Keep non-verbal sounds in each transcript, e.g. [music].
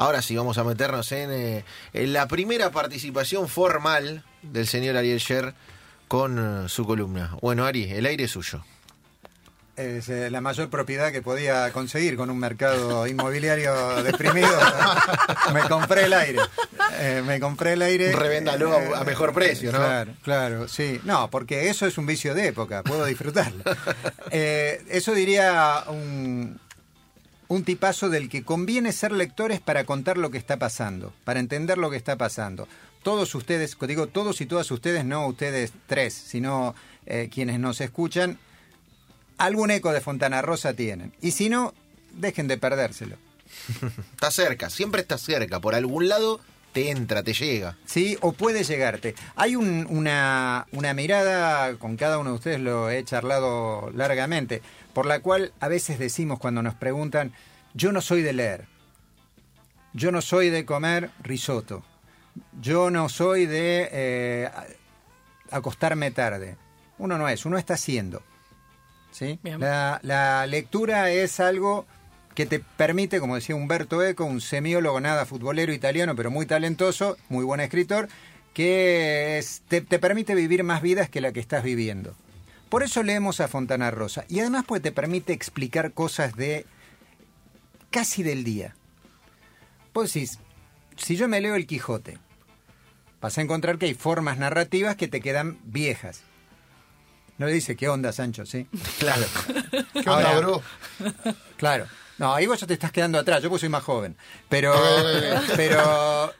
Ahora sí, vamos a meternos en, eh, en la primera participación formal del señor Ariel Sher con eh, su columna. Bueno, Ari, el aire es suyo. Es eh, la mayor propiedad que podía conseguir con un mercado [laughs] inmobiliario deprimido. [laughs] me compré el aire. Eh, me compré el aire. Revéndalo a- a mejor precio, ¿no? Claro, claro, sí. No, porque eso es un vicio de época, puedo disfrutarlo. [laughs] Eso diría un, un tipazo del que conviene ser lectores para contar lo que está pasando, para entender lo que está pasando. Todos ustedes, digo todos y todas ustedes, no ustedes tres, sino eh, quienes nos escuchan, algún eco de Fontana Rosa tienen. Y si no, dejen de perdérselo. [laughs] Está cerca, siempre está cerca. Por algún lado te entra, te llega. Sí, o puede llegarte. Hay un- una, una mirada, con cada uno de ustedes lo he charlado largamente, por la cual a veces decimos cuando nos preguntan, yo no soy de leer, yo no soy de comer risotto, yo no soy de eh, acostarme tarde. Uno no es, uno está haciendo. ¿sí? La, la lectura es algo que te permite, como decía Humberto Eco, un semiólogo nada futbolero italiano, pero muy talentoso, muy buen escritor, que es- te, te permite vivir más vidas que la que estás viviendo. Por eso leemos a Fontana Rosa. Y además pues te permite explicar cosas de casi del día. Vos decís, si yo me leo el Quijote, vas a encontrar que hay formas narrativas que te quedan viejas. No le dice, ¿qué onda, Sancho? ¿Sí? [laughs] Claro. ¿Qué onda, bro? Claro. No, ahí vos ya te estás quedando atrás, yo pues soy más joven. Pero, pero,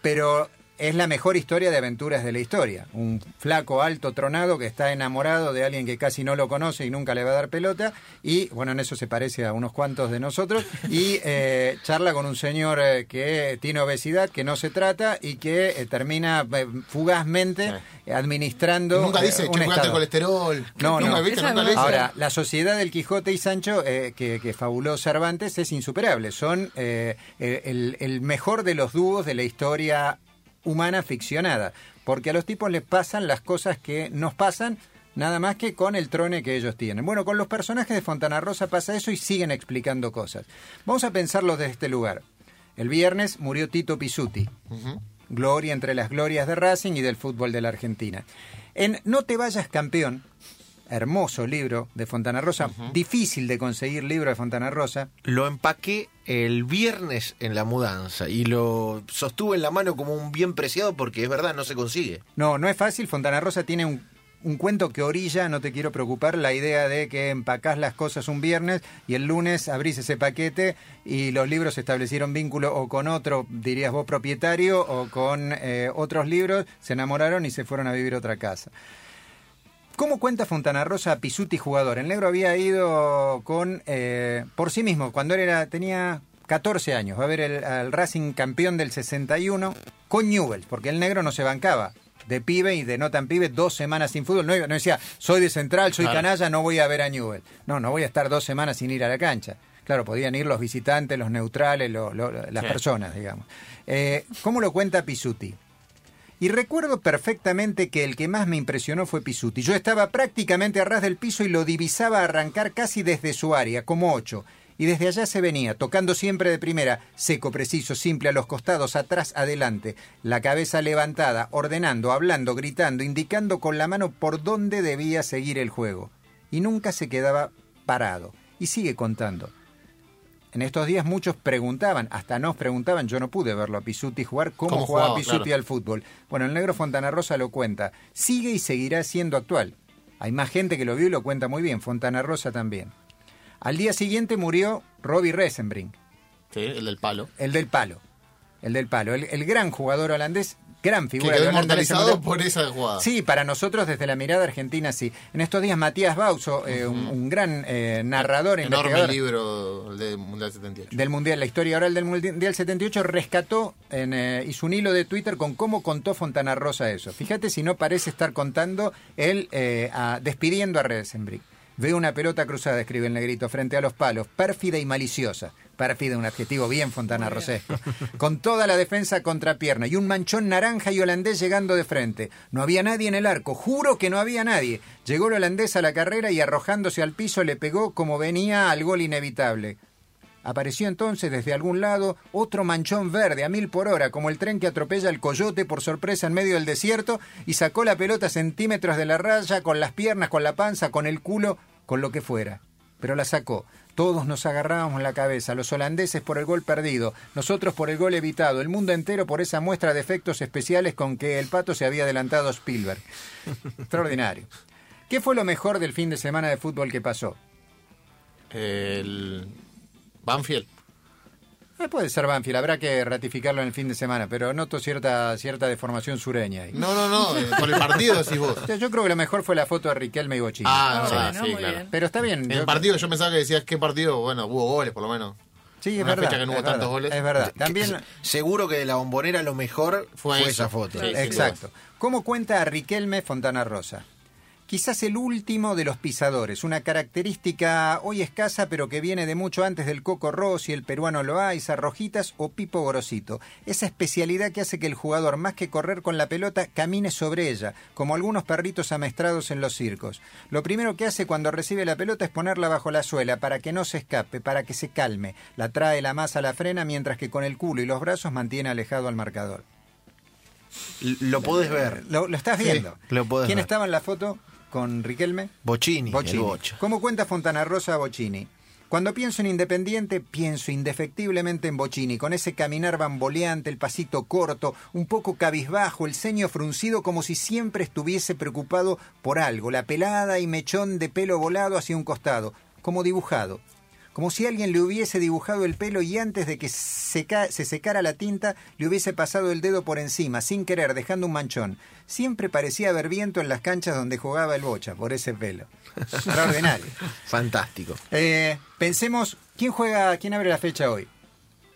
pero es la mejor historia de aventuras de la historia. Un flaco, alto, tronado que está enamorado de alguien que casi no lo conoce y nunca le va a dar pelota. Y bueno, en eso se parece a unos cuantos de nosotros. Y eh, charla con un señor eh, que tiene obesidad, que no se trata y que eh, termina eh, fugazmente administrando. Nunca eh, dice, el colesterol. No, Nunca, no. ¿viste? Nunca dice. Ahora, la sociedad del Quijote y Sancho, eh, que, que fabuló Cervantes, es insuperable. Son el, el mejor de los dúos de la historia humana ficcionada. Porque a los tipos les pasan las cosas que nos pasan, nada más que con el trone que ellos tienen. Bueno, con los personajes de Fontana Rosa pasa eso y siguen explicando cosas. Vamos a pensarlos desde este lugar. El viernes murió Tito Pisuti. Gloria entre las glorias de Racing y del fútbol de la Argentina. En No te vayas campeón, hermoso libro de Fontana Rosa, difícil de conseguir libro de Fontana Rosa. Lo empaqué el viernes en la mudanza y lo sostuve en la mano como un bien preciado porque es verdad, no se consigue. No, no es fácil. Fontana Rosa tiene un, un cuento que orilla, no te quiero preocupar, la idea de que empacás las cosas un viernes y el lunes abrís ese paquete y los libros establecieron vínculo o con otro, dirías vos, propietario o con eh, otros libros, se enamoraron y se fueron a vivir a otra casa. ¿Cómo cuenta Fontana Rosa a Pisuti jugador? El negro había ido con eh, por sí mismo, cuando él era, tenía 14 años, va a ver el, al Racing campeón del 61 con Newell's, porque el negro no se bancaba. De pibe y de no tan pibe, dos semanas sin fútbol. No, no decía, soy de central, soy Claro. canalla, no voy a ver a Newell. No, no voy a estar dos semanas sin ir a la cancha. Claro, podían ir los visitantes, los neutrales, lo- lo- las Sí. personas, digamos. Eh, ¿Cómo lo cuenta Pisuti? Y recuerdo perfectamente que el que más me impresionó fue Pisuti. Yo estaba prácticamente a ras del piso y lo divisaba arrancar casi desde su área, como ocho. Y desde allá se venía, tocando siempre de primera, seco, preciso, simple, a los costados, atrás, adelante, la cabeza levantada, ordenando, hablando, gritando, indicando con la mano por dónde debía seguir el juego. Y nunca se quedaba parado. Y sigue contando. En estos días muchos preguntaban, hasta nos preguntaban, yo no pude verlo a Pisuti jugar, cómo, ¿Cómo jugaba, jugaba? Pisuti Claro. al fútbol. Bueno, el negro Fontana Rosa lo cuenta. Sigue y seguirá siendo actual. Hay más gente que lo vio y lo cuenta muy bien. Fontana Rosa también. Al día siguiente murió Robbie Resenbrink, Sí, el del palo. el del palo. El del palo. El, el gran jugador holandés, gran Que figura quedó en ese inmortalizado por esa jugada. Sí, para nosotros desde la mirada argentina sí. En estos días Matías Bauso, eh, un, un gran eh, narrador, Enorme libro el de Mundial 78. del Mundial, la historia oral del Mundial 78, rescató en, eh, hizo un hilo de Twitter con cómo contó Fontana Rosa eso. Fíjate si no parece estar contando él eh, a- despidiendo a Resenbrick. Veo una pelota cruzada, escribe el negrito, frente a los palos, pérfida y maliciosa. Pérfida, un adjetivo bien Fontana Rosesco. Con toda la defensa contrapierna y un manchón naranja y holandés llegando de frente. No había nadie en el arco, juro que no había nadie. Llegó el holandés a la carrera y arrojándose al piso le pegó como venía al gol inevitable. Apareció entonces desde algún lado otro manchón verde a mil por hora, como el tren que atropella el coyote por sorpresa en medio del desierto, y sacó la pelota centímetros de la raya, con las piernas, con la panza, con el culo, con lo que fuera. Pero la sacó. Todos nos agarrábamos la cabeza, los holandeses por el gol perdido, nosotros por el gol evitado, el mundo entero por esa muestra de efectos especiales con que el pato se había adelantado a Spielberg. [laughs] Extraordinario. ¿Qué fue lo mejor del fin de semana de fútbol que pasó? El Banfield. Eh, puede ser Banfield, habrá que ratificarlo en el fin de semana, pero noto cierta, cierta deformación sureña ahí. No, no, no, eh, por el partido decís vos. [laughs] O sea, Yo creo que lo mejor fue la foto de Riquelme y Bochini. Ah, Ah, sí, bueno, sí, muy claro. bien. Pero está bien. En yo- el partido yo pensaba que decías qué partido, bueno, hubo goles por lo menos. Sí, es una verdad. fecha que no hubo es tantos verdad, goles. Es verdad. También. Seguro que de la bombonera lo mejor fue, Fue esa foto. Sí, Exacto. ¿Cómo cuenta a Riquelme Fontana Rosa? Quizás el último de los pisadores, una característica hoy escasa pero que viene de mucho antes del Coco Rossi, el peruano Loaiza, Rojitas o Pipo Gorosito. Esa especialidad que hace que el jugador, más que correr con la pelota, camine sobre ella, como algunos perritos amestrados en los circos. Lo primero que hace cuando recibe la pelota es ponerla bajo la suela para que no se escape, para que se calme. La trae la masa a la frena mientras que con el culo y los brazos mantiene alejado al marcador. Lo podés ver. ¿Lo, lo estás Sí, viendo? lo ¿Quién ver. estaba en la foto con Riquelme? Bocini. Bocha. ¿Cómo cuenta Fontana Rosa a Bocini? Cuando pienso en Independiente, pienso indefectiblemente en Bocini, con ese caminar bamboleante, el pasito corto, un poco cabizbajo, el ceño fruncido como si siempre estuviese preocupado por algo, la pelada y mechón de pelo volado hacia un costado, como dibujado. Como si alguien le hubiese dibujado el pelo y antes de que seca- se secara la tinta le hubiese pasado el dedo por encima, sin querer, dejando un manchón. Siempre parecía haber viento en las canchas donde jugaba el bocha, por ese pelo. Extraordinario. [laughs] Fantástico. Eh, pensemos, ¿quién juega, quién abre la fecha hoy?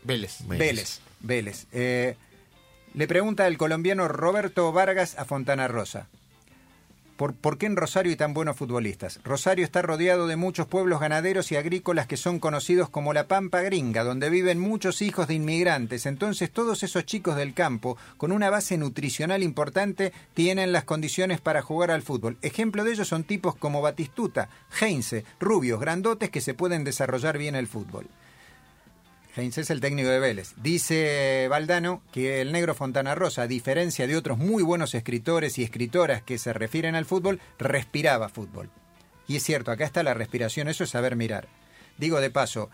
Vélez. Vélez. Vélez. Vélez. Eh, le pregunta el colombiano Roberto Vargas a Fontana Rosa. ¿Por, qué en Rosario hay tan buenos futbolistas? Rosario está rodeado de muchos pueblos ganaderos y agrícolas que son conocidos como la Pampa Gringa, donde viven muchos hijos de inmigrantes. Entonces todos esos chicos del campo, con una base nutricional importante, tienen las condiciones para jugar al fútbol. Ejemplo de ellos son tipos como Batistuta, Heinze, rubios, grandotes que se pueden desarrollar bien el fútbol. Heinz es el técnico de Vélez. Dice Valdano que el negro Fontana Rosa, a diferencia de otros muy buenos escritores y escritoras que se refieren al fútbol, respiraba fútbol. Y es cierto, acá está la respiración, eso es saber mirar. Digo de paso,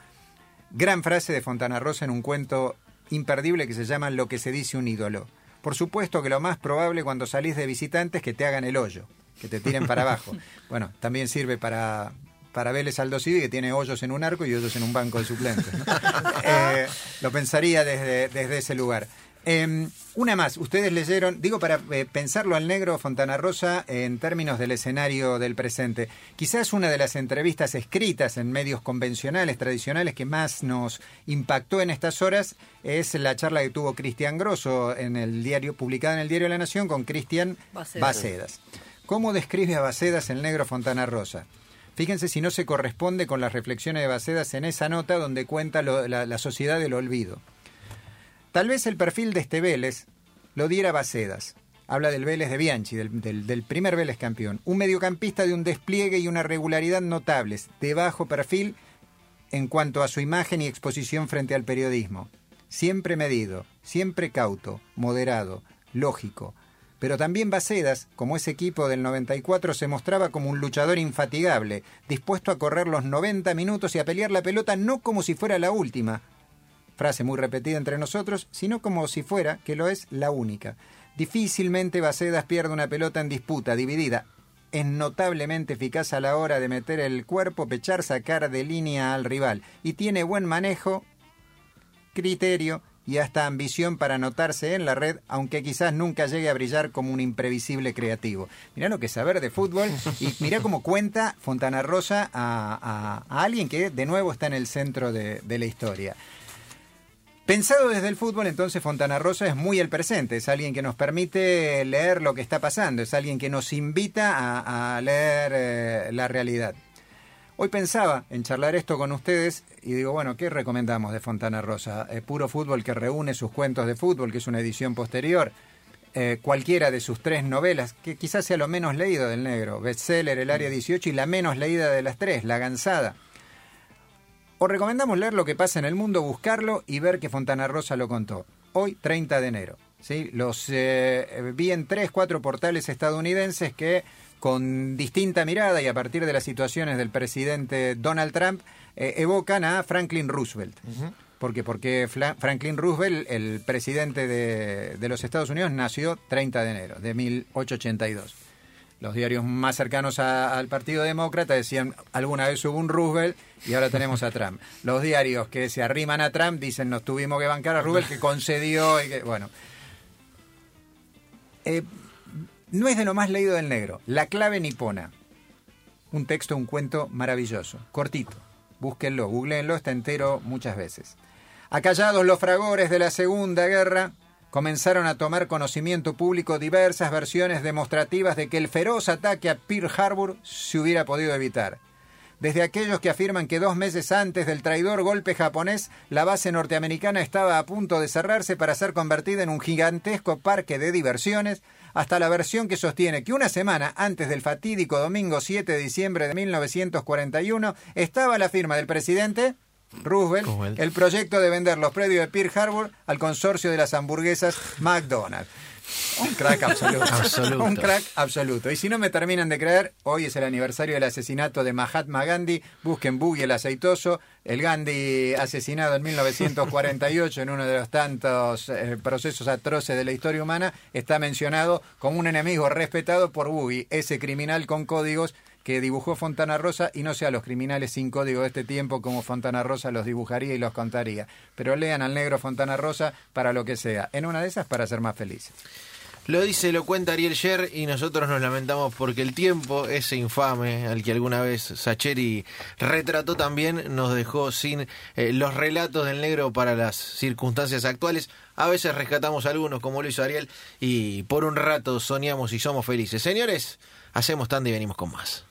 gran frase de Fontana Rosa en un cuento imperdible que se llama Lo que se dice un ídolo. Por supuesto que lo más probable cuando salís de visitante es que te hagan el hoyo, que te tiren para abajo. [laughs] Bueno, también sirve para, para Vélez Aldo Civi, que tiene hoyos en un arco y hoyos en un banco de suplentes. ¿no? [laughs] Eh, lo pensaría desde, desde ese lugar. Eh, una más, ustedes leyeron, digo para eh, pensarlo al negro Fontana Rosa en términos del escenario del presente. Quizás una de las entrevistas escritas en medios convencionales, tradicionales, que más nos impactó en estas horas es la charla que tuvo Cristian Grosso en el diario, publicada en el diario La Nación con Cristian Bacedas. Bacedas. ¿Cómo describe a Bacedas el negro Fontana Rosa? Fíjense si no se corresponde con las reflexiones de Bacedas en esa nota donde cuenta la, sociedad del olvido. Tal vez el perfil de este Vélez lo diera Bacedas. Habla del Vélez de Bianchi, del- del primer Vélez campeón. Un mediocampista de un despliegue y una regularidad notables, de bajo perfil en cuanto a su imagen y exposición frente al periodismo. Siempre medido, siempre cauto, moderado, lógico. Pero también Bacedas, como ese equipo del 94, se mostraba como un luchador infatigable, dispuesto a correr los 90 minutos y a pelear la pelota no como si fuera la última, frase muy repetida entre nosotros, sino como si fuera, que lo es, la única. Difícilmente Bacedas pierde una pelota en disputa, dividida. Es notablemente eficaz a la hora de meter el cuerpo, pechar, sacar de línea al rival. Y tiene buen manejo, criterio y hasta ambición para anotarse en la red, aunque quizás nunca llegue a brillar como un imprevisible creativo. Mirá lo que saber de fútbol y mirá cómo cuenta Fontana Rosa a, a- alguien que de nuevo está en el centro de, la historia. Pensado desde el fútbol, entonces Fontana Rosa es muy el presente, es alguien que nos permite leer lo que está pasando, es alguien que nos invita a, a leer eh, la realidad. Hoy pensaba en charlar esto con ustedes y digo, bueno, ¿qué recomendamos de Fontana Rosa? Eh, puro fútbol que reúne sus cuentos de fútbol, que es una edición posterior. Eh, cualquiera de sus tres novelas, que quizás sea lo menos leído del negro. Bestseller, El Área 18 y la menos leída de las tres, La Gansada. O recomendamos leer lo que pasa en el mundo, buscarlo y ver que Fontana Rosa lo contó. Hoy, 30 de enero. ¿sí? Los eh, vi en tres, cuatro portales estadounidenses que con distinta mirada y a partir de las situaciones del presidente Donald Trump eh, evocan a Franklin Roosevelt. ¿Por qué? Porque Franklin Roosevelt, el presidente de, de los Estados Unidos, nació 30 de enero de 1882. Los diarios más cercanos a- al Partido Demócrata decían alguna vez hubo un Roosevelt y ahora tenemos a Trump. Los diarios que se arriman a Trump dicen nos tuvimos que bancar a Roosevelt que concedió y que bueno. Eh, no es de lo más leído del negro. La clave nipona. Un texto, un cuento maravilloso, cortito. Búsquenlo, googleenlo, está entero muchas veces. Acallados los fragores de la Segunda Guerra, comenzaron a tomar conocimiento público diversas versiones demostrativas de que el feroz ataque a Pearl Harbor se hubiera podido evitar. Desde aquellos que afirman que dos meses antes del traidor golpe japonés, la base norteamericana estaba a punto de cerrarse para ser convertida en un gigantesco parque de diversiones, hasta la versión que sostiene que una semana antes del fatídico domingo 7 de diciembre de 1941 estaba la firma del presidente Roosevelt, el proyecto de vender los predios de Pearl Harbor al consorcio de las hamburguesas McDonald's. Un crack absoluto. [laughs] Absoluto. Un crack absoluto. Y si no me terminan de creer, hoy es el aniversario del asesinato de Mahatma Gandhi. Busquen Boogie el aceitoso. El Gandhi asesinado en 1948 en uno de los tantos eh, procesos atroces de la historia humana está mencionado como un enemigo respetado por Boogie, ese criminal con códigos que dibujó Fontana Rosa y no sea los criminales sin código de este tiempo como Fontana Rosa los dibujaría y los contaría. Pero lean al negro Fontana Rosa para lo que sea. En una de esas para ser más felices. Lo dice, lo cuenta Ariel Sher y nosotros nos lamentamos porque el tiempo, ese infame al que alguna vez Sacheri retrató también, nos dejó sin eh, los relatos del negro para las circunstancias actuales. A veces rescatamos algunos, como lo hizo Ariel, y por un rato soñamos y somos felices. Señores, hacemos tanda y venimos con más.